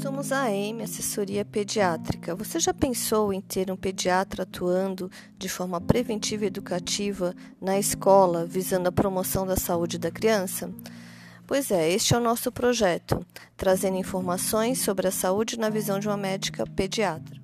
Somos a AM, Assessoria Pediátrica. Você já pensou em ter um pediatra atuando de forma preventiva e educativa na escola, visando a promoção da saúde da criança? Pois é, este é o nosso projeto, trazendo informações sobre a saúde na visão de uma médica pediatra.